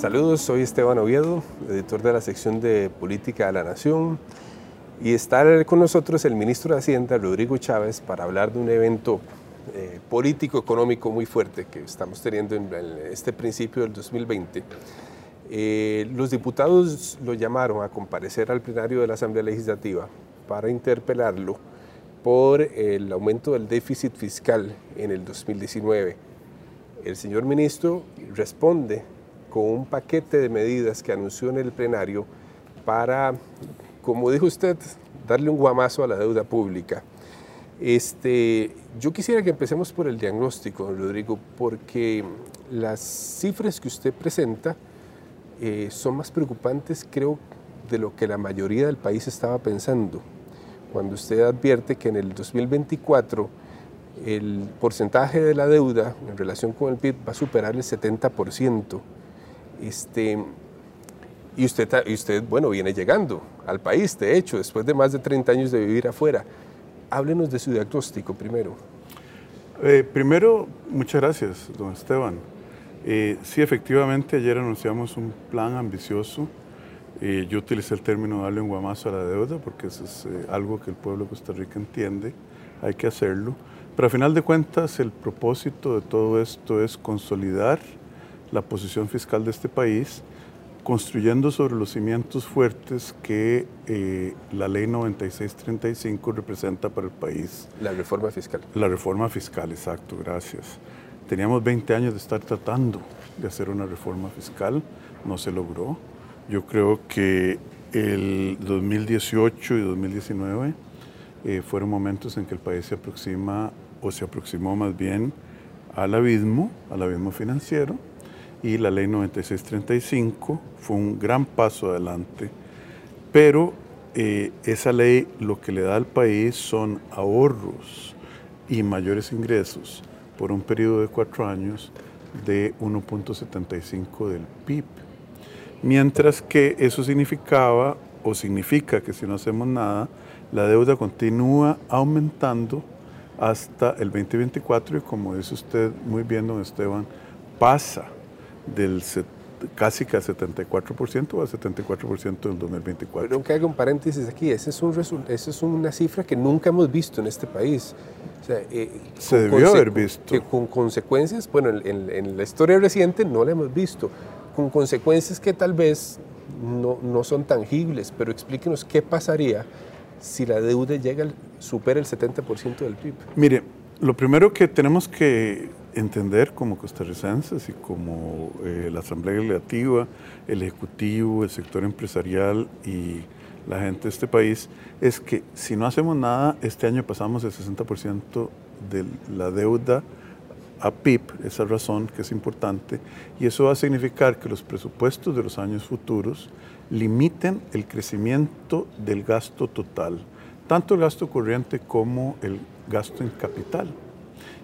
Saludos, soy Esteban Oviedo, editor de la sección de Política de la Nación, y está con nosotros el ministro de Hacienda, Rodrigo Chávez, para hablar de un evento eh, político económico muy fuerte que estamos teniendo en este principio del 2020. Eh, los diputados lo llamaron a comparecer al plenario de la Asamblea Legislativa para interpelarlo por el aumento del déficit fiscal en el 2019. El señor ministro responde con un paquete de medidas que anunció en el plenario para, como dijo usted, darle un guamazo a la deuda pública. Este, yo quisiera que empecemos por el diagnóstico, Rodrigo, porque las cifras que usted presenta eh, son más preocupantes, creo, de lo que la mayoría del país estaba pensando. Cuando usted advierte que en el 2024 el porcentaje de la deuda en relación con el PIB va a superar el 70%. Este, y usted, y usted, bueno, viene llegando al país, de hecho, después de más de 30 años de vivir afuera. Háblenos de su diagnóstico primero. Eh, primero, muchas gracias, don Esteban. Eh, sí, efectivamente, ayer anunciamos un plan ambicioso. Eh, yo utilicé el término darle un guamazo a la deuda porque eso es algo que el pueblo de Costa Rica entiende, hay que hacerlo. Pero a final de cuentas, el propósito de todo esto es consolidar la posición fiscal de este país construyendo sobre los cimientos fuertes que eh, la ley 9635 representa para el país. La reforma fiscal. La reforma fiscal, exacto, gracias. Teníamos 20 años de estar tratando de hacer una reforma fiscal, no se logró. Yo creo que el 2018 y 2019 eh, fueron momentos en que el país se aproxima, o se aproximó más bien, al abismo, al abismo financiero, y la ley 9635 fue un gran paso adelante, pero eh, esa ley lo que le da al país son ahorros y mayores ingresos por un periodo de cuatro años de 1.75 del PIB. Mientras que eso significaba o significa que si no hacemos nada, la deuda continúa aumentando hasta el 2024 y como dice usted muy bien, don Esteban, pasa del casi que al 74% o al 74% del 2024. Pero que haga un paréntesis aquí, esa es, un esa es una cifra que nunca hemos visto en este país. Eh, Se debió haber visto. Que con consecuencias, bueno, en, en, la historia reciente no la hemos visto, con consecuencias que tal vez no, no son tangibles, pero explíquenos qué pasaría si la deuda llega, supera el 70% del PIB. Mire, lo primero que tenemos que entender como costarricenses y como eh, la Asamblea Legislativa, el Ejecutivo, el sector empresarial y la gente de este país, es que si no hacemos nada, este año pasamos el 60% de la deuda a PIB, esa razón que es importante, y eso va a significar que los presupuestos de los años futuros limiten el crecimiento del gasto total, tanto el gasto corriente como el gasto en capital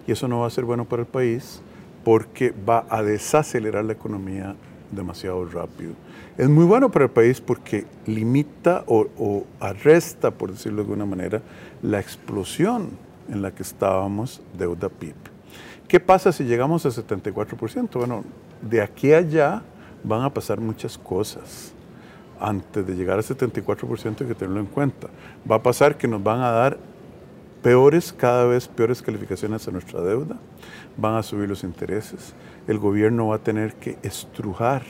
y eso no va a ser bueno para el país porque va a desacelerar la economía demasiado rápido. Es muy bueno para el país porque limita o, arresta, por decirlo de alguna manera, la explosión en la que estábamos deuda PIB. ¿Qué pasa si llegamos al 74%? Bueno, de aquí a allá van a pasar muchas cosas. Antes de llegar al 74% hay que tenerlo en cuenta. Va a pasar que nos van a dar peores, cada vez peores calificaciones a nuestra deuda, van a subir los intereses, el gobierno va a tener que estrujar,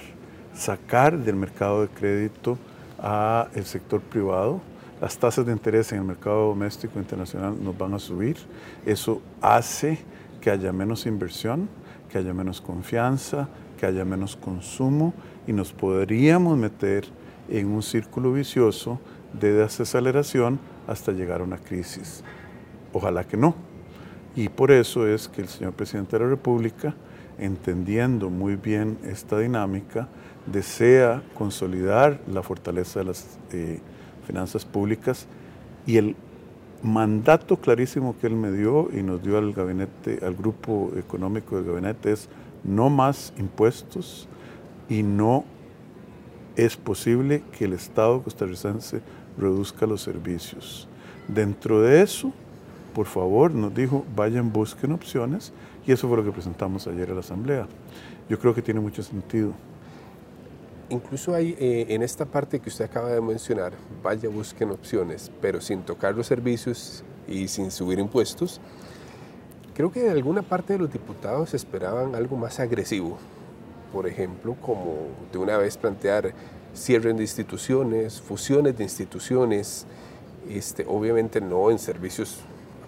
sacar del mercado de crédito a el sector privado, las tasas de interés en el mercado doméstico internacional nos van a subir, eso hace que haya menos inversión, que haya menos confianza, que haya menos consumo y nos podríamos meter en un círculo vicioso de desaceleración hasta llegar a una crisis. Ojalá que no. Y por eso es que el señor presidente de la República, entendiendo muy bien esta dinámica, desea consolidar la fortaleza de las eh, finanzas públicas y el mandato clarísimo que él me dio y nos dio al gabinete, al grupo económico del gabinete es no más impuestos y no es posible que el Estado costarricense reduzca los servicios. Dentro de eso, por favor, nos dijo, vayan, busquen opciones, y eso fue lo que presentamos ayer a la Asamblea. Yo creo que tiene mucho sentido. incluso hay eh, en esta parte que usted acaba de mencionar, vaya busquen opciones, pero sin tocar los servicios y sin subir impuestos. Creo que en alguna parte de los diputados esperaban algo más agresivo, por ejemplo, como de una vez plantear cierre de instituciones, fusiones de instituciones, este, obviamente no en servicios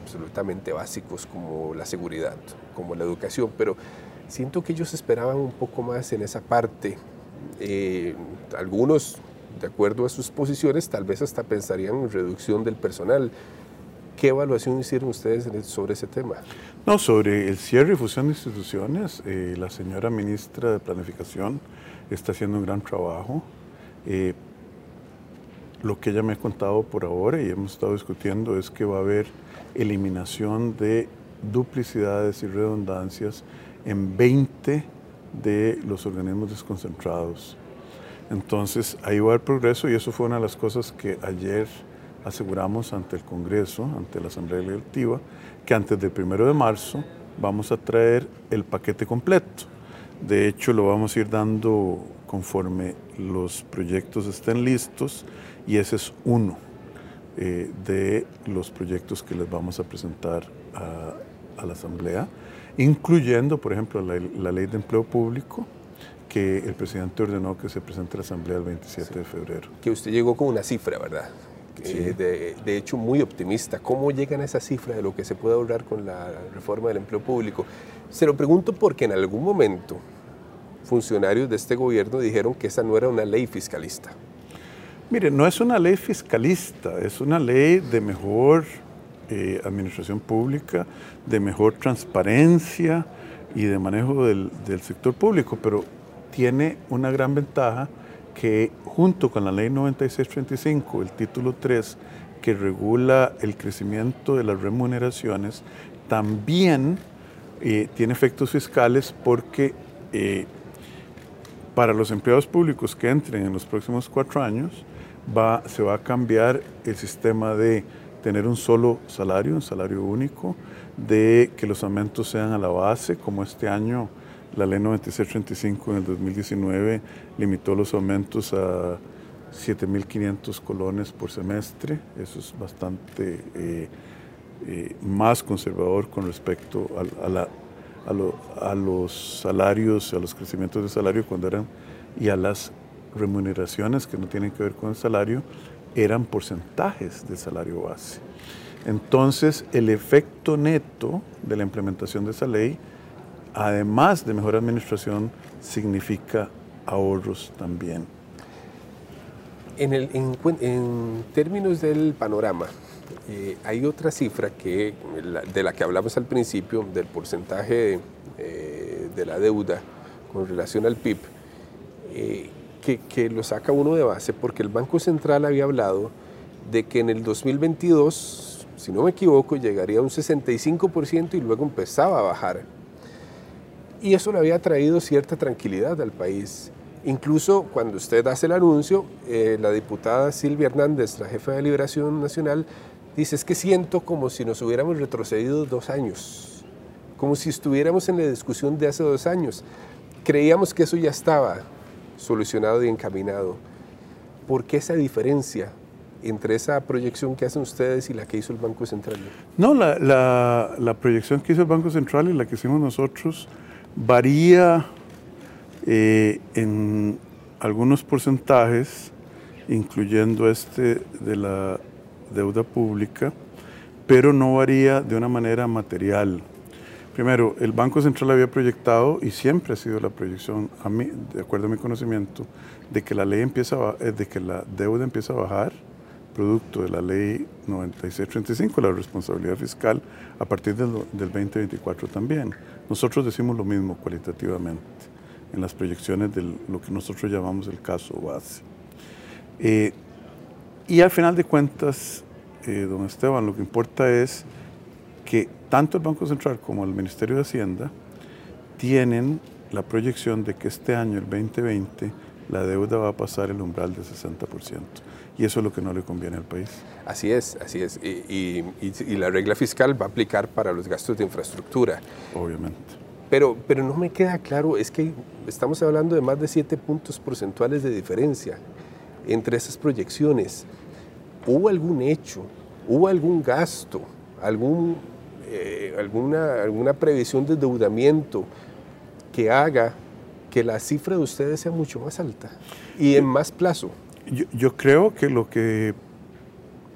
absolutamente básicos como la seguridad, como la educación, pero siento que ellos esperaban un poco más en esa parte. Eh, algunos, de acuerdo a sus posiciones, tal vez hasta pensarían en reducción del personal. ¿Qué evaluación hicieron ustedes sobre ese tema? No, sobre el cierre y fusión de instituciones, eh, la señora ministra de Planificación está haciendo un gran trabajo. Eh, lo que ella me ha contado por ahora y hemos estado discutiendo es que va a haber eliminación de duplicidades y redundancias en 20 de los organismos desconcentrados. Entonces, ahí va haber progreso y eso fue una de las cosas que ayer aseguramos ante el Congreso, ante la Asamblea Legislativa, que antes del primero de marzo vamos a traer el paquete completo. De hecho, lo vamos a ir dando conforme los proyectos estén listos y ese es uno eh, de los proyectos que les vamos a presentar a, la Asamblea, incluyendo, por ejemplo, la, ley de empleo público, que el presidente ordenó que se presente a la Asamblea el 27 de febrero. Que usted llegó con una cifra, ¿verdad? de, de, hecho muy optimista. ¿Cómo llegan a esa cifra de lo que se puede ahorrar con la reforma del empleo público? Se lo pregunto porque en algún momento funcionarios de este gobierno dijeron que esa no era una ley fiscalista. Mire, no es una ley fiscalista, es una ley de mejor eh, administración pública, de mejor transparencia y de manejo del, sector público, pero tiene una gran ventaja que junto con la ley 9635, el título 3, que regula el crecimiento de las remuneraciones, también eh, tiene efectos fiscales porque eh, para los empleados públicos que entren en los próximos cuatro años, va, se va a cambiar el sistema de tener un solo salario, un salario único, de que los aumentos sean a la base, como este año la ley 9635 en el 2019 limitó los aumentos a 7.500 colones por semestre. Eso es bastante eh, eh, más conservador con respecto a, a, los salarios, a los crecimientos de salario cuando eran y a las remuneraciones que no tienen que ver con el salario, eran porcentajes del salario base. Entonces, el efecto neto de la implementación de esa ley además de mejor administración, significa ahorros también. En, términos del panorama, eh, hay otra cifra que, de la que hablamos al principio, del porcentaje eh, de la deuda con relación al PIB, eh, que, que lo saca uno de base porque el Banco Central había hablado de que en el 2022, si no me equivoco, llegaría a un 65% y luego empezaba a bajar y eso le había traído cierta tranquilidad al país. Incluso cuando usted hace el anuncio, eh, la diputada Silvia Hernández, la jefa de Liberación Nacional, dice, es que siento como si nos hubiéramos retrocedido dos años, como si estuviéramos en la discusión de hace dos años. Creíamos que eso ya estaba solucionado y encaminado. ¿Por qué esa diferencia entre esa proyección que hacen ustedes y la que hizo el Banco Central? No, la, proyección que hizo el Banco Central y la que hicimos nosotros varía eh, en algunos porcentajes, incluyendo este de la deuda pública, pero no varía de una manera material. Primero, el Banco Central había proyectado, y siempre ha sido la proyección, a mí, de acuerdo a mi conocimiento, de que la ley empieza eh, de que la deuda empieza a bajar, producto de la ley 9635, la responsabilidad fiscal, a partir del, del 2024 también. Nosotros decimos lo mismo cualitativamente en las proyecciones de lo que nosotros llamamos el caso base. Eh, y al final de cuentas, eh, don Esteban, lo que importa es que tanto el Banco Central como el Ministerio de Hacienda tienen la proyección de que este año, el 2020, la deuda va a pasar el umbral del 60%. Y eso es lo que no le conviene al país. Así es, así es. Y, y, la regla fiscal va a aplicar para los gastos de infraestructura. Obviamente. Pero, pero no me queda claro, es que estamos hablando de más de 7 puntos porcentuales de diferencia entre esas proyecciones. ¿Hubo algún hecho, hubo algún gasto, algún, eh, alguna, alguna previsión de endeudamiento que haga que la cifra de ustedes sea mucho más alta y en más plazo? Yo, yo creo que lo que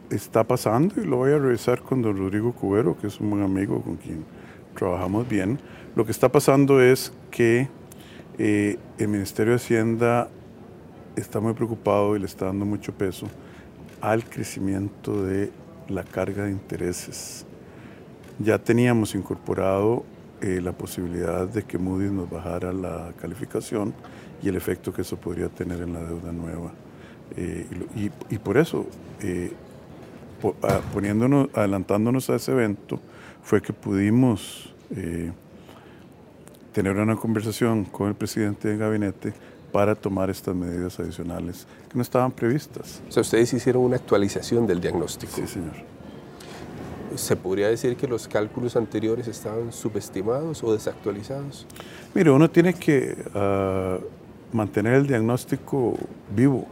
está pasando, y lo voy a revisar con don Rodrigo Cubero, que es un buen amigo con quien trabajamos bien, lo que está pasando es que eh, el Ministerio de Hacienda está muy preocupado y le está dando mucho peso al crecimiento de la carga de intereses. Ya teníamos incorporado eh, la posibilidad de que Moody's nos bajara la calificación y el efecto que eso podría tener en la deuda nueva. Eh, y, por eso, ah, poniéndonos, adelantándonos a ese evento, fue que pudimos tener una conversación con el presidente del gabinete para tomar estas medidas adicionales que no estaban previstas. O sea, ustedes hicieron una actualización del diagnóstico. Sí, señor. ¿Se podría decir que los cálculos anteriores estaban subestimados o desactualizados? Mire, uno tiene que ah, mantener el diagnóstico vivo.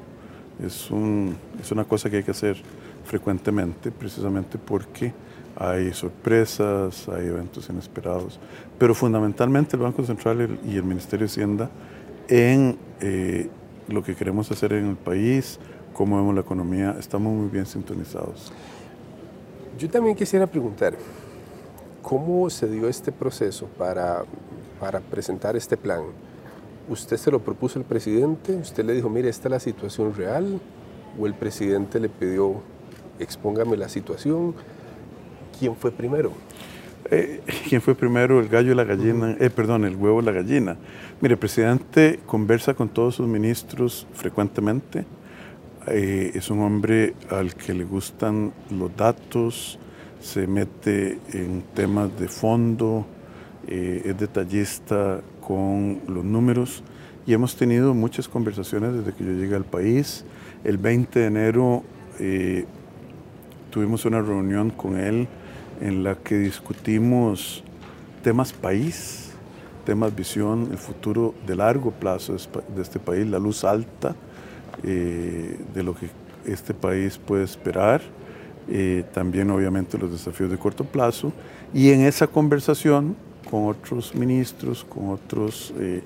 Es, un, es una cosa que hay que hacer frecuentemente, precisamente porque hay sorpresas, hay eventos inesperados, pero fundamentalmente el Banco Central y el Ministerio de Hacienda en eh, lo que queremos hacer en el país, cómo vemos la economía, estamos muy bien sintonizados. Yo también quisiera preguntar, ¿cómo se dio este proceso para, para presentar este plan? ¿Usted se lo propuso al presidente? ¿Usted le dijo, mire, esta es la situación real? ¿O el presidente le pidió, expóngame la situación? ¿Quién fue primero? Eh, ¿Quién fue primero, el gallo y la gallina? Eh, perdón, el huevo y la gallina. Mire, el presidente conversa con todos sus ministros frecuentemente. Eh, es un hombre al que le gustan los datos, se mete en temas de fondo, es detallista con los números y hemos tenido muchas conversaciones desde que yo llegué al país. El 20 de enero tuvimos una reunión con él en la que discutimos temas país, temas visión, el futuro de largo plazo de este país, la luz alta eh, de lo que este país puede esperar, eh, también obviamente los desafíos de corto plazo, y en esa conversación con otros ministros, con otras eh,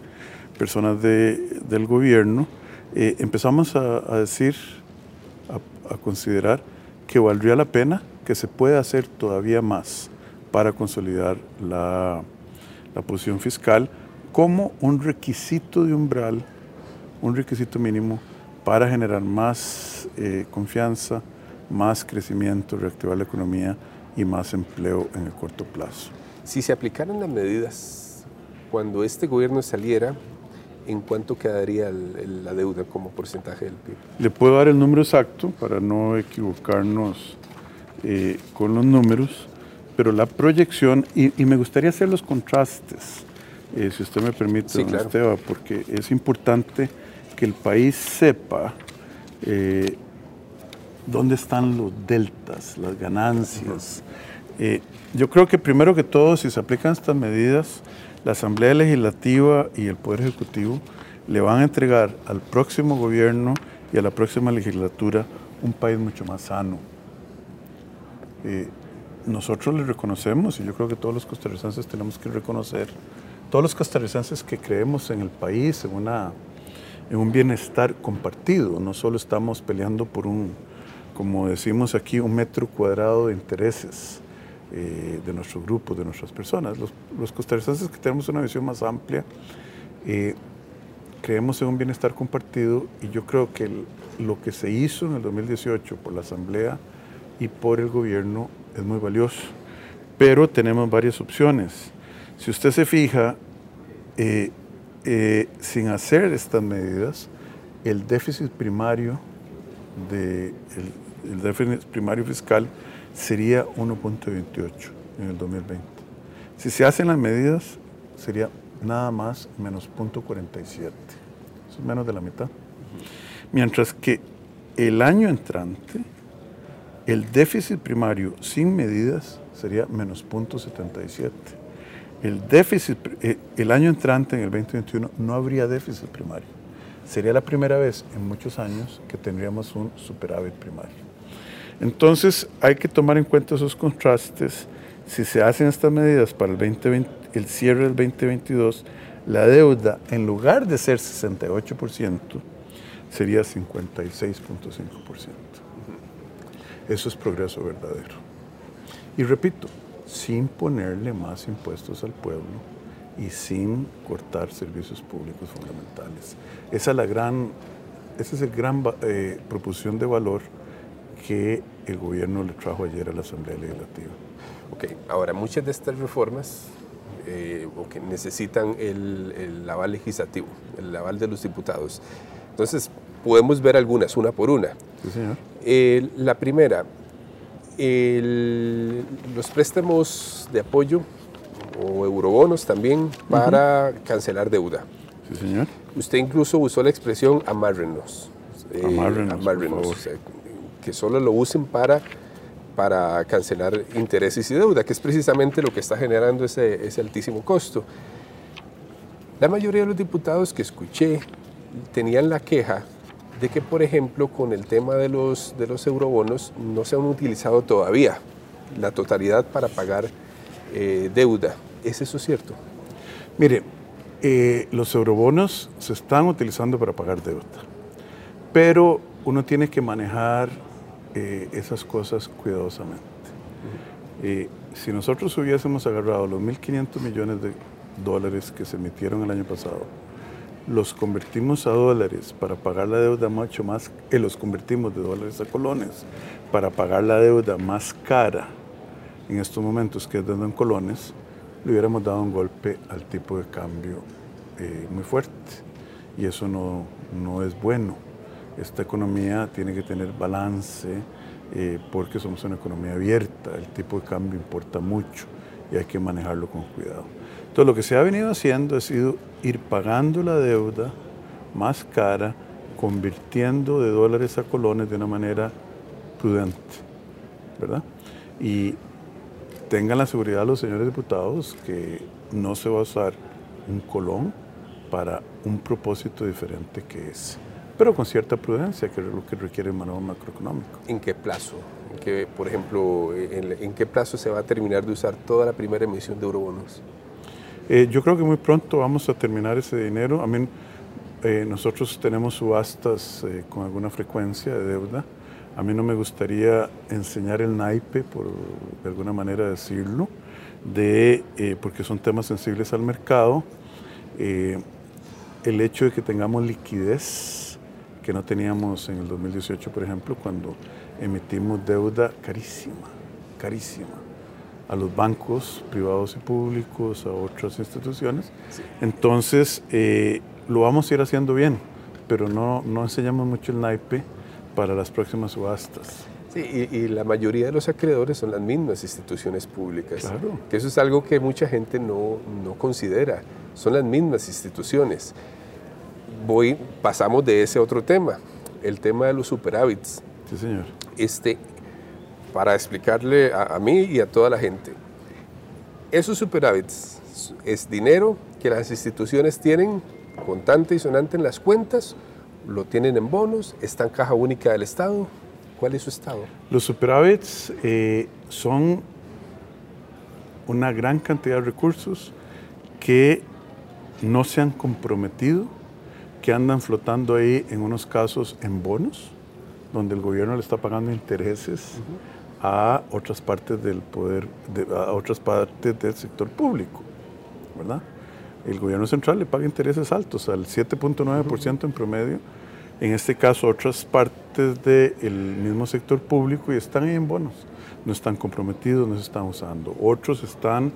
personas del gobierno, empezamos a, decir, a considerar que valdría la pena que se puede hacer todavía más para consolidar la, posición fiscal como un requisito de umbral, un requisito mínimo para generar más eh, confianza, más crecimiento, reactivar la economía y más empleo en el corto plazo. Si se aplicaran las medidas cuando este gobierno saliera, ¿en cuánto quedaría la deuda como porcentaje del PIB? Le puedo dar el número exacto para no equivocarnos eh, con los números, pero la proyección, y, me gustaría hacer los contrastes, eh, si usted me permite, don Esteban, porque es importante que el país sepa eh, dónde están los deltas, las ganancias. yo creo que primero que todo, si se aplican estas medidas, la Asamblea Legislativa y el Poder Ejecutivo le van a entregar al próximo gobierno y a la próxima legislatura un país mucho más sano, eh, nosotros le reconocemos, y yo creo que todos los costarricenses tenemos que reconocer, todos los costarricenses que creemos en el país, en, una, en un bienestar compartido, no solo estamos peleando por un, como decimos aquí, un metro cuadrado de intereses eh, de nuestro grupo, de nuestras personas. Los, los, costarricenses que tenemos una visión más amplia, eh, creemos en un bienestar compartido y yo creo que lo que se hizo en el 2018 por la Asamblea, y por el gobierno es muy valioso. Pero tenemos varias opciones. Si usted se fija, eh, eh, sin hacer estas medidas, el déficit primario de el, déficit primario fiscal sería 1.28 en el 2020. Si se hacen las medidas, sería nada más menos 0.47. Eso es menos de la mitad. Mientras que el año entrante el déficit primario sin medidas sería menos 0.77. el déficit, eh, el año entrante, en el 2021, no habría déficit primario. Sería la primera vez en muchos años que tendríamos un superávit primario. Entonces hay que tomar en cuenta esos contrastes. Si se hacen estas medidas para el, 2020, el cierre del 2022, la deuda, en lugar de ser 68%, sería 56.5%. Eso es progreso verdadero. Y repito, sin ponerle más impuestos al pueblo y sin cortar servicios públicos fundamentales. Esa es la gran, esa es la gran eh, proposición de valor que el gobierno le trajo ayer a la Asamblea Legislativa. Ok, ahora muchas de estas reformas eh, que necesitan el, el, aval legislativo, el aval de los diputados. Entonces, podemos ver algunas, una por una. Sí, señor. Eh, la primera, los préstamos de apoyo o eurobonos también para cancelar deuda. Sí, señor. Usted incluso usó la expresión amárrenos. Eh, amárrenos, que solo lo usen para, para cancelar intereses y deuda, que es precisamente lo que está generando ese, ese altísimo costo. La mayoría de los diputados que escuché tenían la queja de que, por ejemplo, con el tema de los, de los eurobonos no se han utilizado todavía la totalidad para pagar eh, deuda. ¿Es eso cierto? Mire, eh, los eurobonos se están utilizando para pagar deuda, pero uno tiene que manejar eh, esas cosas cuidadosamente. si nosotros hubiésemos agarrado los 1.500 millones de dólares que se emitieron el año pasado, los convertimos a dólares para pagar la deuda mucho más, y los convertimos de dólares a colones para pagar la deuda más cara en estos momentos que es deuda en colones, le hubiéramos dado un golpe al tipo de cambio eh, muy fuerte. Y eso no, no, es bueno. Esta economía tiene que tener balance eh, porque somos una economía abierta, el tipo de cambio importa mucho y hay que manejarlo con cuidado. Entonces lo que se ha venido haciendo ha sido ir pagando la deuda más cara, convirtiendo de dólares a colones de una manera prudente, ¿verdad? Y tengan la seguridad los señores diputados que no se va a usar un colón para un propósito diferente que ese, pero con cierta prudencia, que es lo que requiere el manual macroeconómico. ¿En qué plazo? ¿En qué, por ejemplo, en, en qué plazo se va a terminar de usar toda la primera emisión de eurobonos? Eh, yo creo que muy pronto vamos a terminar ese dinero. A mí, eh, nosotros tenemos subastas eh, con alguna frecuencia de deuda. A mí no me gustaría enseñar el naipe, por de alguna manera decirlo, de, porque son temas sensibles al mercado. el hecho de que tengamos liquidez, que no teníamos en el 2018, por ejemplo, cuando emitimos deuda carísima, carísima a los bancos privados y públicos, a otras instituciones. Entonces, eh, lo vamos a ir haciendo bien, pero no, no enseñamos mucho el naipe para las próximas subastas. Sí, y, la mayoría de los acreedores son las mismas instituciones públicas. Claro. Que eso es algo que mucha gente no, no considera. Son las mismas instituciones. Voy, pasamos de ese otro tema, el tema de los superávits. Sí, señor. Este, para explicarle a, mí y a toda la gente. Esos superávits es dinero que las instituciones tienen contante y sonante en las cuentas, lo tienen en bonos, está en caja única del Estado. ¿Cuál es su estado? Los superávits eh, son una gran cantidad de recursos que no se han comprometido, que andan flotando ahí en unos casos en bonos, donde el gobierno le está pagando intereses a otras partes del poder, a otras partes del sector público, ¿verdad? El gobierno central le paga intereses altos, al 7.9% en promedio, en este caso otras partes del mismo sector público y están en bonos, no están comprometidos, no se están usando. Otros están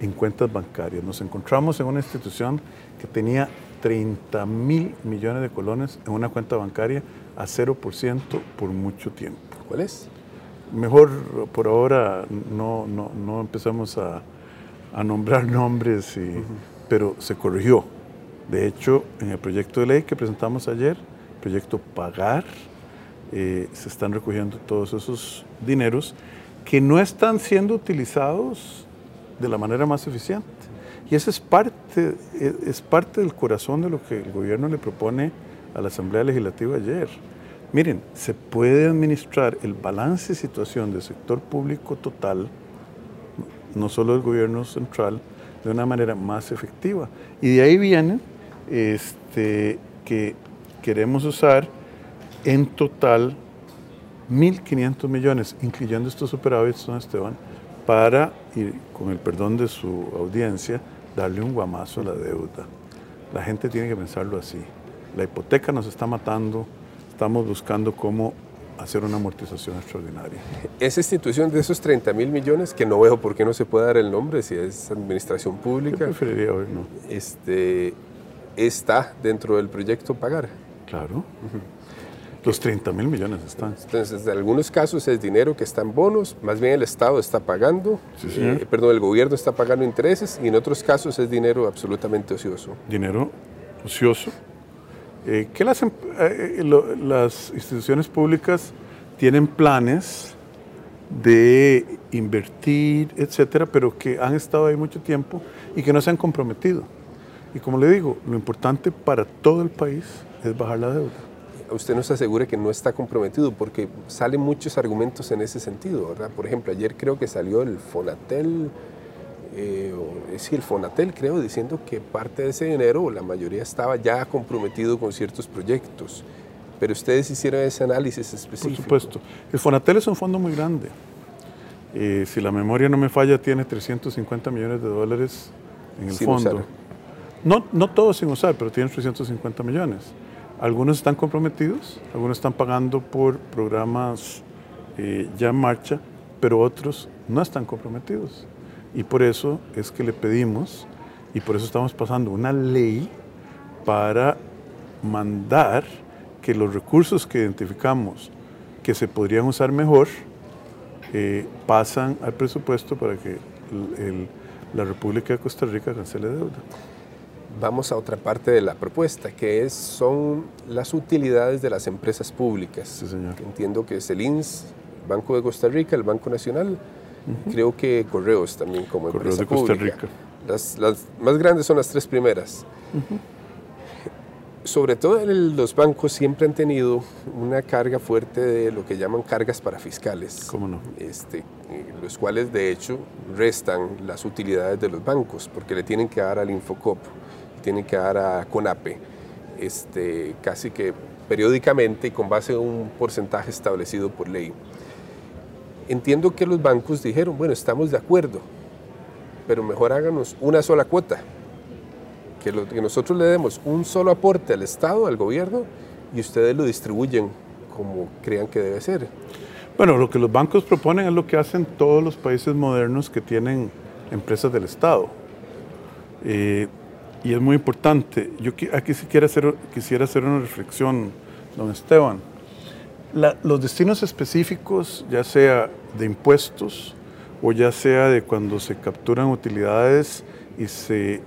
en cuentas bancarias. Nos encontramos en una institución que tenía 30 mil millones de colones en una cuenta bancaria a 0% por mucho tiempo. ¿Cuál es? Mejor por ahora no, no, no empezamos a, a, nombrar nombres, y, pero se corrigió. De hecho, en el proyecto de ley que presentamos ayer, proyecto Pagar, eh, se están recogiendo todos esos dineros que no están siendo utilizados de la manera más eficiente. Y eso es parte, es parte del corazón de lo que el gobierno le propone a la Asamblea Legislativa ayer. Miren, se puede administrar el balance de situación del sector público total, no solo del gobierno central, de una manera más efectiva. Y de ahí viene este, que queremos usar en total 1.500 millones, incluyendo estos superávits, don Esteban, para, y con el perdón de su audiencia, darle un guamazo a la deuda. La gente tiene que pensarlo así. La hipoteca nos está matando, estamos buscando cómo hacer una amortización extraordinaria. Esa institución de esos 30 mil millones, que no veo por qué no se puede dar el nombre si es administración pública. Yo preferiría hoy no. Este, está dentro del proyecto pagar. Claro. Los 30 mil millones están. Entonces, en algunos casos es dinero que está en bonos, más bien el Estado está pagando, eh, perdón, el gobierno está pagando intereses, y en otros casos es dinero absolutamente ocioso. Dinero ocioso. Eh, que las, em, eh, las instituciones públicas tienen planes de invertir, etcétera, pero que han estado ahí mucho tiempo y que no se han comprometido. Y como le digo, lo importante para todo el país es bajar la deuda usted nos asegure que no está comprometido, porque salen muchos argumentos en ese sentido, ¿verdad? Por ejemplo, ayer creo que salió el Fonatel, eh, sí, el Fonatel creo, diciendo que parte de ese dinero, la mayoría estaba ya comprometido con ciertos proyectos. Pero ustedes hicieron ese análisis específico. Por supuesto. El Fonatel es un fondo muy grande. Eh, si la memoria no me falla, tiene 350 millones de dólares en el fondo. No, no todos sin usar, pero tiene 350 millones. Algunos están comprometidos, algunos están pagando por programas eh, ya en marcha, pero otros no están comprometidos. Y por eso es que le pedimos, y por eso estamos pasando una ley para mandar que los recursos que identificamos que se podrían usar mejor, eh, pasan al presupuesto para que la República de Costa Rica cancele deuda vamos a otra parte de la propuesta, que es, son las utilidades de las empresas públicas. Sí, señor. Entiendo que es el INS, Banco de Costa Rica, el Banco Nacional, creo que Correos también como Correos empresa de Costa Rica. Las, más grandes son las tres primeras. Sobre todo los bancos siempre han tenido una carga fuerte de lo que llaman cargas para fiscales. ¿Cómo no? Este, los cuales de hecho restan las utilidades de los bancos porque le tienen que dar al Infocop tienen que dar a CONAPE, este, casi que periódicamente y con base a un porcentaje establecido por ley. Entiendo que los bancos dijeron, bueno, estamos de acuerdo, pero mejor háganos una sola cuota, que, que nosotros le demos un solo aporte al Estado, al gobierno, y ustedes lo distribuyen como crean que debe ser. Bueno, lo que los bancos proponen es lo que hacen todos los países modernos que tienen empresas del Estado. Eh, y es muy importante. Yo aquí sí quisiera hacer, quisiera hacer una reflexión, don Esteban. Los destinos específicos, ya sea de impuestos o ya sea de cuando se capturan utilidades y se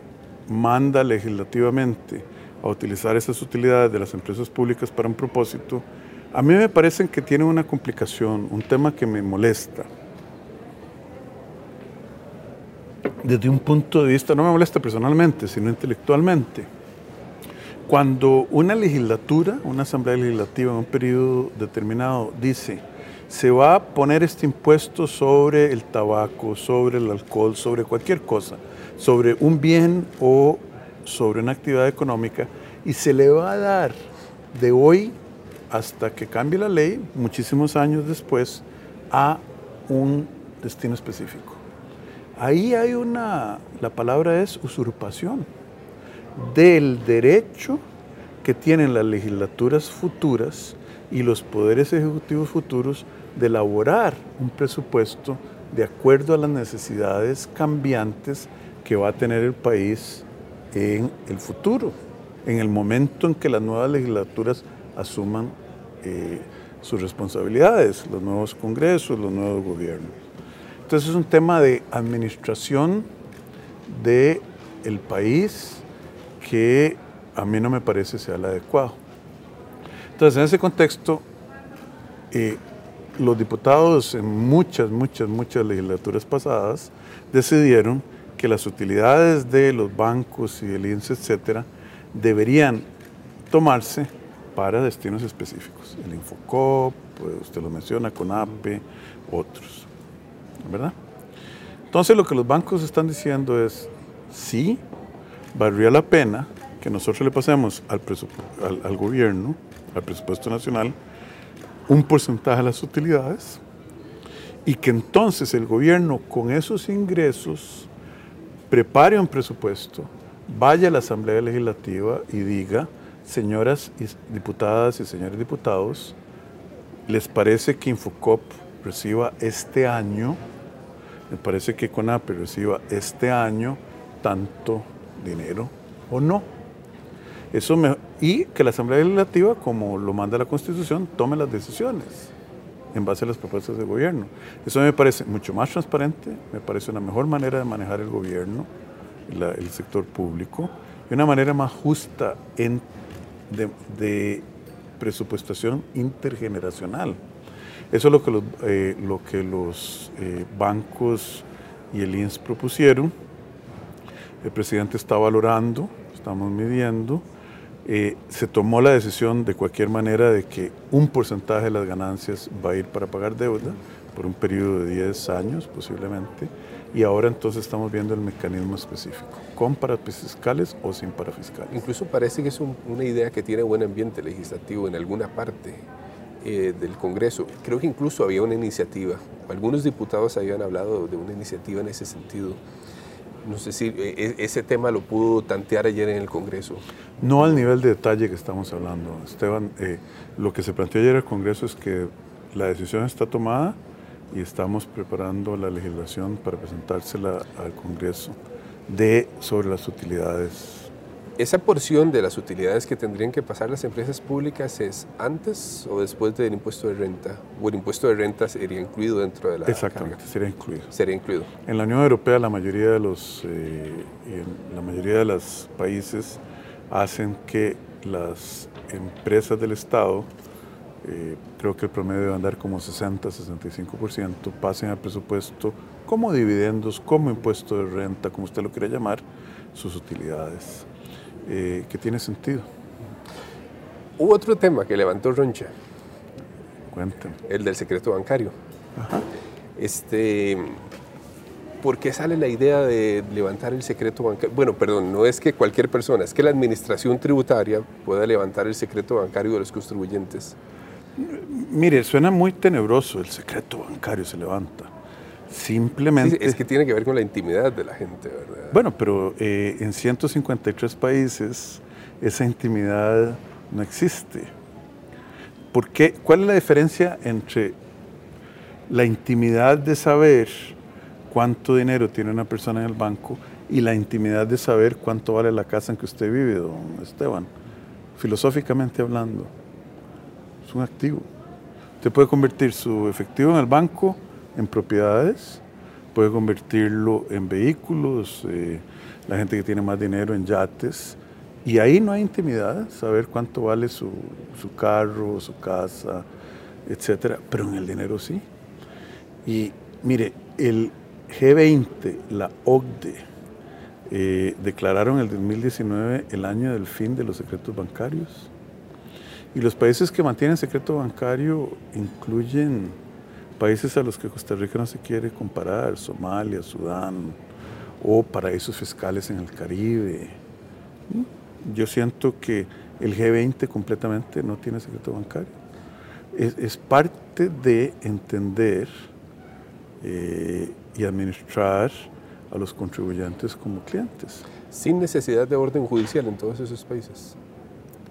manda legislativamente a utilizar esas utilidades de las empresas públicas para un propósito, a mí me parecen que tienen una complicación, un tema que me molesta. desde un punto de vista, no me molesta personalmente, sino intelectualmente. Cuando una legislatura, una asamblea legislativa en un periodo determinado dice, se va a poner este impuesto sobre el tabaco, sobre el alcohol, sobre cualquier cosa, sobre un bien o sobre una actividad económica, y se le va a dar de hoy hasta que cambie la ley, muchísimos años después, a un destino específico. Ahí hay una, la palabra es usurpación del derecho que tienen las legislaturas futuras y los poderes ejecutivos futuros de elaborar un presupuesto de acuerdo a las necesidades cambiantes que va a tener el país en el futuro, en el momento en que las nuevas legislaturas asuman eh, sus responsabilidades, los nuevos congresos, los nuevos gobiernos. Entonces es un tema de administración del el país que a mí no me parece sea el adecuado. Entonces en ese contexto, eh, los diputados en muchas, muchas, muchas legislaturas pasadas decidieron que las utilidades de los bancos y del INSE, etcétera, deberían tomarse para destinos específicos. El Infocop, pues, usted lo menciona, CONAPE, otros. ¿Verdad? Entonces lo que los bancos están diciendo es, sí, valdría la pena que nosotros le pasemos al, al, gobierno, al presupuesto nacional, un porcentaje de las utilidades y que entonces el gobierno con esos ingresos prepare un presupuesto, vaya a la Asamblea Legislativa y diga, señoras diputadas y señores diputados, ¿les parece que Infocop reciba este año, me parece que CONAPE reciba este año tanto dinero o no? Eso y que la Asamblea Legislativa, como lo manda la Constitución, tome las decisiones en base a las propuestas del gobierno. Eso me parece mucho más transparente, me parece una mejor manera de manejar el gobierno, el sector público, y una manera más justa en, de, presupuestación intergeneracional. Eso es lo que los, eh, lo que los eh, bancos y el INS propusieron. El presidente está valorando, estamos midiendo, eh, se tomó la decisión de cualquier manera de que un porcentaje de las ganancias va a ir para pagar deuda por un periodo de 10 años posiblemente, y ahora entonces estamos viendo el mecanismo específico, con parafiscales o sin parafiscales. Incluso parece que es una idea que tiene buen ambiente legislativo en alguna parte eh, del Congreso. Creo que incluso había una iniciativa, algunos diputados habían hablado de una iniciativa en ese sentido no sé si e, e, ese tema lo pudo tantear ayer en el Congreso. No al nivel de detalle que estamos hablando, Esteban. Eh, lo que se planteó ayer en el Congreso es que la decisión está tomada y estamos preparando la legislación para presentársela al Congreso de sobre las utilidades esa porción de las utilidades que tendrían que pasar las empresas públicas es antes o después del impuesto de renta. O el impuesto de renta sería incluido dentro de la Exactamente, sería incluido. Sería incluido. En la Unión Europea la mayoría de los, eh, la mayoría de los países hacen que las empresas del Estado, eh, creo que el promedio debe andar como 60-65%, pasen al presupuesto como dividendos, como impuesto de renta, como usted lo quiera llamar, sus utilidades. Eh, que tiene sentido. Hubo otro tema que levantó Roncha. Cuéntame. El del secreto bancario. Ajá. Este, ¿Por qué sale la idea de levantar el secreto bancario? Bueno, perdón, no es que cualquier persona, es que la administración tributaria pueda levantar el secreto bancario de los contribuyentes. Mire, suena muy tenebroso, el secreto bancario se levanta. Simplemente... es que tiene que ver con la intimidad de la gente, ¿verdad? Bueno, pero eh, en 153 países esa intimidad no existe. ¿Por qué? ¿Cuál es la diferencia entre la intimidad de saber cuánto dinero tiene una persona en el banco y la intimidad de saber cuánto vale la casa en que usted vive, don Esteban? Filosóficamente hablando, es un activo. Usted puede convertir su efectivo en el banco en propiedades, puede convertirlo en vehículos, eh, la gente que tiene más dinero en yates, y ahí no hay intimidad, saber cuánto vale su, su carro, su casa, etcétera, pero en el dinero sí. Y mire, el G20, la OCDE, eh, declararon el 2019 el año del fin de los secretos bancarios. Y los países que mantienen secreto bancario incluyen países a los que Costa Rica no se quiere comparar, Somalia, Sudán o paraísos fiscales en el Caribe. Yo siento que el G20 completamente no tiene secreto bancario. Es, parte de entender eh, y administrar a los contribuyentes como clientes. Sin necesidad de orden judicial en todos esos países.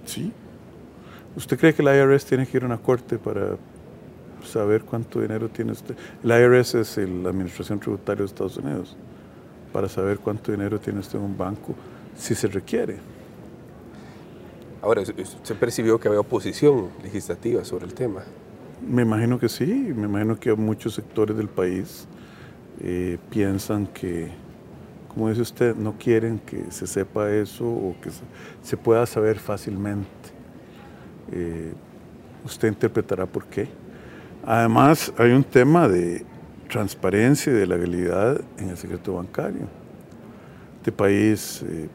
Sí. ¿Usted cree que la IRS tiene que ir a una corte para saber cuánto dinero tiene usted. El IRS es la Administración Tributaria de Estados Unidos, para saber cuánto dinero tiene usted en un banco, si se requiere. Ahora, ¿se percibió que había oposición legislativa sobre el tema? Me imagino que sí, me imagino que muchos sectores del país eh, piensan que, como dice usted, no quieren que se sepa eso o que se, pueda saber fácilmente. Eh, usted interpretará por qué. Además, hay un tema de transparencia y de legalidad en el secreto bancario. este país, eh,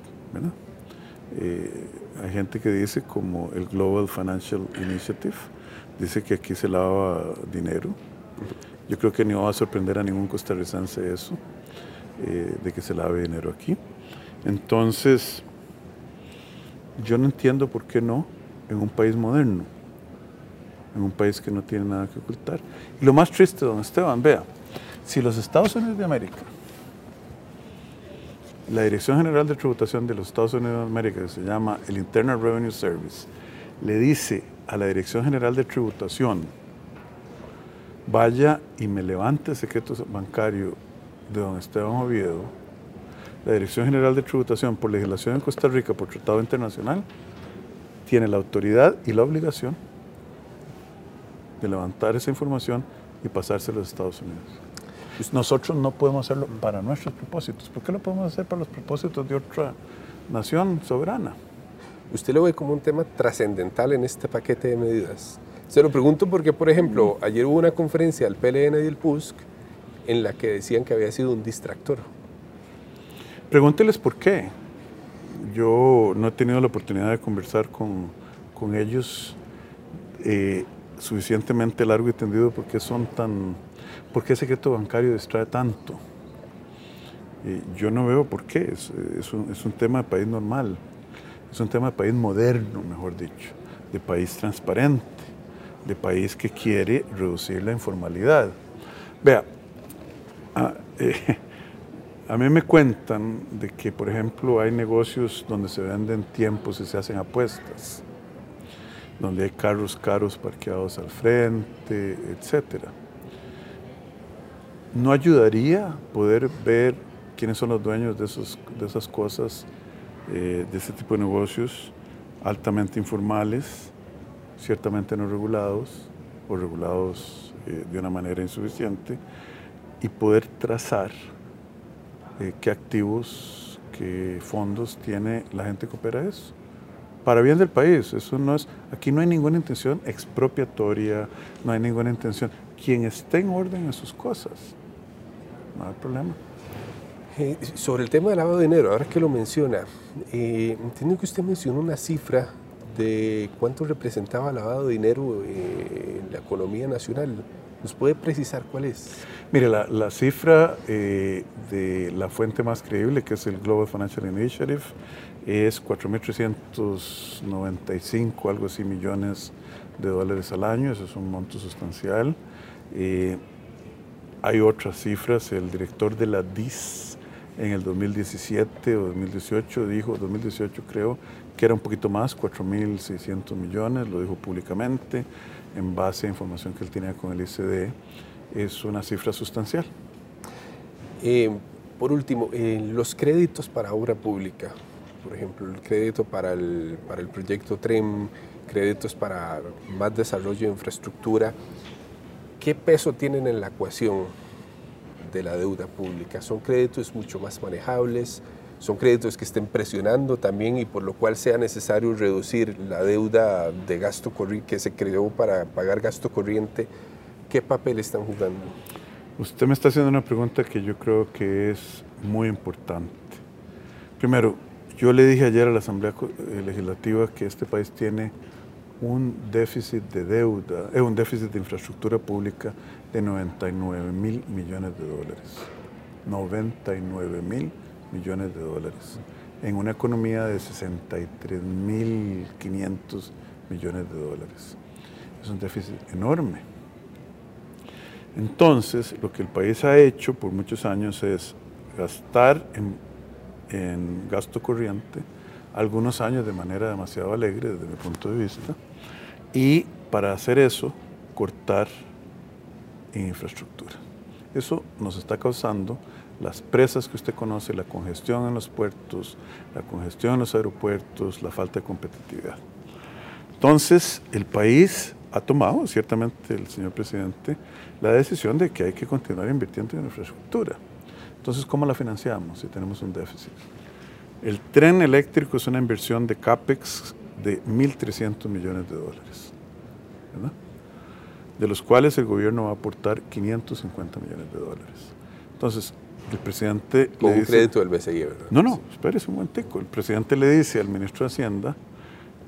eh, hay gente que dice como el Global Financial Initiative, dice que aquí se lava dinero. Yo creo que no va a sorprender a ningún costarricense eso, eh, de que se lave dinero aquí. Entonces, yo no entiendo por qué no en un país moderno, en un país que no tiene nada que ocultar. Y lo más triste, don Esteban, vea, si los Estados Unidos de América, la Dirección General de Tributación de los Estados Unidos de América, que se llama el Internal Revenue Service, le dice a la Dirección General de Tributación, vaya y me levante el secreto bancario de don Esteban Oviedo, la Dirección General de Tributación, por legislación en Costa Rica, por tratado internacional, tiene la autoridad y la obligación de levantar esa información y pasársela a los Estados Unidos. Nosotros no podemos hacerlo para nuestros propósitos. ¿Por qué lo podemos hacer para los propósitos de otra nación soberana? ¿Usted lo ve como un tema trascendental en este paquete de medidas? Se lo pregunto porque, por ejemplo, ayer hubo una conferencia del PLN y del PUSC en la que decían que había sido un distractor. Pregúnteles por qué. Yo no he tenido la oportunidad de conversar con, con ellos eh, suficientemente largo y tendido porque son tan... ¿Por qué secreto bancario distrae tanto? Yo no veo por qué. Es, es, un, es un tema de país normal. Es un tema de país moderno, mejor dicho. De país transparente. De país que quiere reducir la informalidad. Vea, ah, eh, a mí me cuentan de que, por ejemplo, hay negocios donde se venden tiempos y se hacen apuestas, donde hay carros caros parqueados al frente, etc. ¿No ayudaría poder ver quiénes son los dueños de, de esas cosas, eh, de ese tipo de negocios altamente informales, ciertamente no regulados o regulados eh, de una manera insuficiente, y poder trazar eh, qué activos, qué fondos tiene la gente que opera eso. Para bien del país, eso no es, aquí no hay ninguna intención expropiatoria, no hay ninguna intención. Quien esté en orden en sus cosas, no hay problema. Eh, sobre el tema del lavado de dinero, ahora que lo menciona, eh, entiendo que usted mencionó una cifra de cuánto representaba el lavado de dinero en la economía nacional. ¿Nos puede precisar cuál es? Mire, la, cifra eh, de la fuente más creíble, que es el Global Financial Initiative, es 4.395, algo así, millones de dólares al año. Eso es un monto sustancial. Eh, hay otras cifras. El director de la DIS en el 2017 o 2018 dijo, 2018 creo, que era un poquito más, 4.600 millones, lo dijo públicamente en base a información que él tenía con el ICD, es una cifra sustancial. Eh, por último, eh, los créditos para obra pública, por ejemplo, el crédito para el, para el proyecto TREM, créditos para más desarrollo de infraestructura, ¿qué peso tienen en la ecuación de la deuda pública? ¿Son créditos mucho más manejables? Son créditos que estén presionando también y por lo cual sea necesario reducir la deuda de gasto que se creó para pagar gasto corriente. ¿Qué papel están jugando? Usted me está haciendo una pregunta que yo creo que es muy importante. Primero, yo le dije ayer a la Asamblea eh, Legislativa que este país tiene un déficit de deuda, eh, un déficit de infraestructura pública de 99 mil millones de dólares. 99 mil millones de dólares en una economía de 63.500 millones de dólares. Es un déficit enorme. Entonces, lo que el país ha hecho por muchos años es gastar en, en gasto corriente, algunos años de manera demasiado alegre desde mi punto de vista, y para hacer eso, cortar en infraestructura. Eso nos está causando las presas que usted conoce, la congestión en los puertos, la congestión en los aeropuertos, la falta de competitividad. Entonces, el país ha tomado, ciertamente el señor presidente, la decisión de que hay que continuar invirtiendo en infraestructura. Entonces, ¿cómo la financiamos si tenemos un déficit? El tren eléctrico es una inversión de CAPEX de 1.300 millones de dólares, de los cuales el gobierno va a aportar 550 millones de dólares. Entonces, el presidente... Con un crédito del BCI, ¿verdad? No, no, espérese un momentico. El presidente le dice al ministro de Hacienda,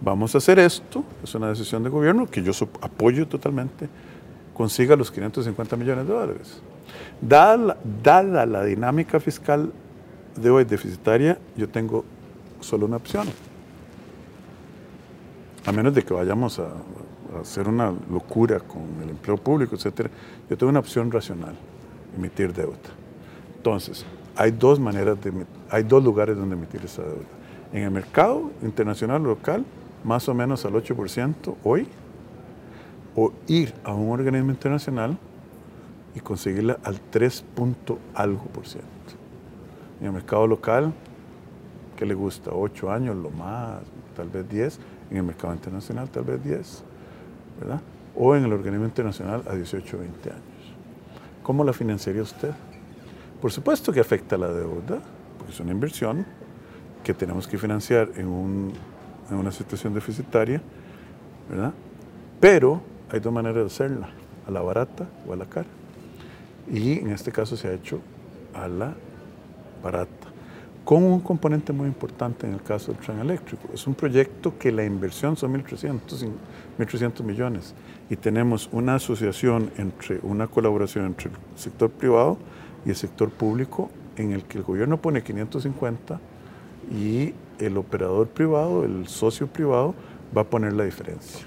vamos a hacer esto, es una decisión de gobierno que yo apoyo totalmente, consiga los 550 millones de dólares. Dada la, dada la dinámica fiscal de hoy deficitaria, yo tengo solo una opción. A menos de que vayamos a, a hacer una locura con el empleo público, etcétera, yo tengo una opción racional, emitir deuda. Entonces, hay dos maneras de hay dos lugares donde emitir esa deuda. En el mercado internacional local, más o menos al 8% hoy, o ir a un organismo internacional y conseguirla al 3 algo por ciento. En el mercado local, ¿qué le gusta? 8 años, lo más, tal vez 10. En el mercado internacional, tal vez 10. ¿verdad? O en el organismo internacional a 18 o 20 años. ¿Cómo la financiaría usted? Por supuesto que afecta la deuda, porque es una inversión que tenemos que financiar en, un, en una situación deficitaria, ¿verdad? Pero hay dos maneras de hacerla, a la barata o a la cara. Y en este caso se ha hecho a la barata, con un componente muy importante en el caso del tren eléctrico. Es un proyecto que la inversión son 1.300, 1.300 millones y tenemos una asociación entre, una colaboración entre el sector privado y el sector público en el que el gobierno pone 550 y el operador privado, el socio privado, va a poner la diferencia.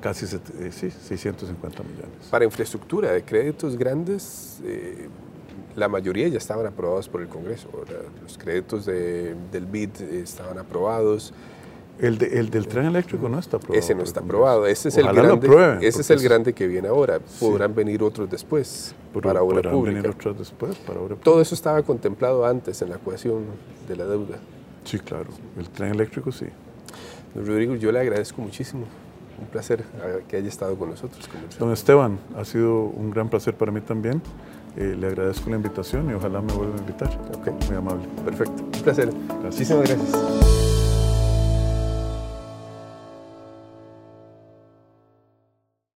Casi eh, sí, 650 millones. Para infraestructura de créditos grandes, eh, la mayoría ya estaban aprobados por el Congreso. Los créditos de, del BID estaban aprobados. El, el, del tren eléctrico no está aprobado. Ese no está aprobado. Ese es el grande. ese es el grande que viene ahora. Podrán venir otros después para obra pública. venir otros después para obra Todo eso estaba contemplado antes en la ecuación de la deuda. Sí, claro. El tren eléctrico sí. Rodrigo, yo le agradezco muchísimo un placer que haya estado con nosotros. Don Esteban, ha sido un gran placer para mí también. Eh, le agradezco la invitación y ojalá me vuelva a invitar. Ok. Muy amable. Perfecto. Un placer. Muchísimas gracias.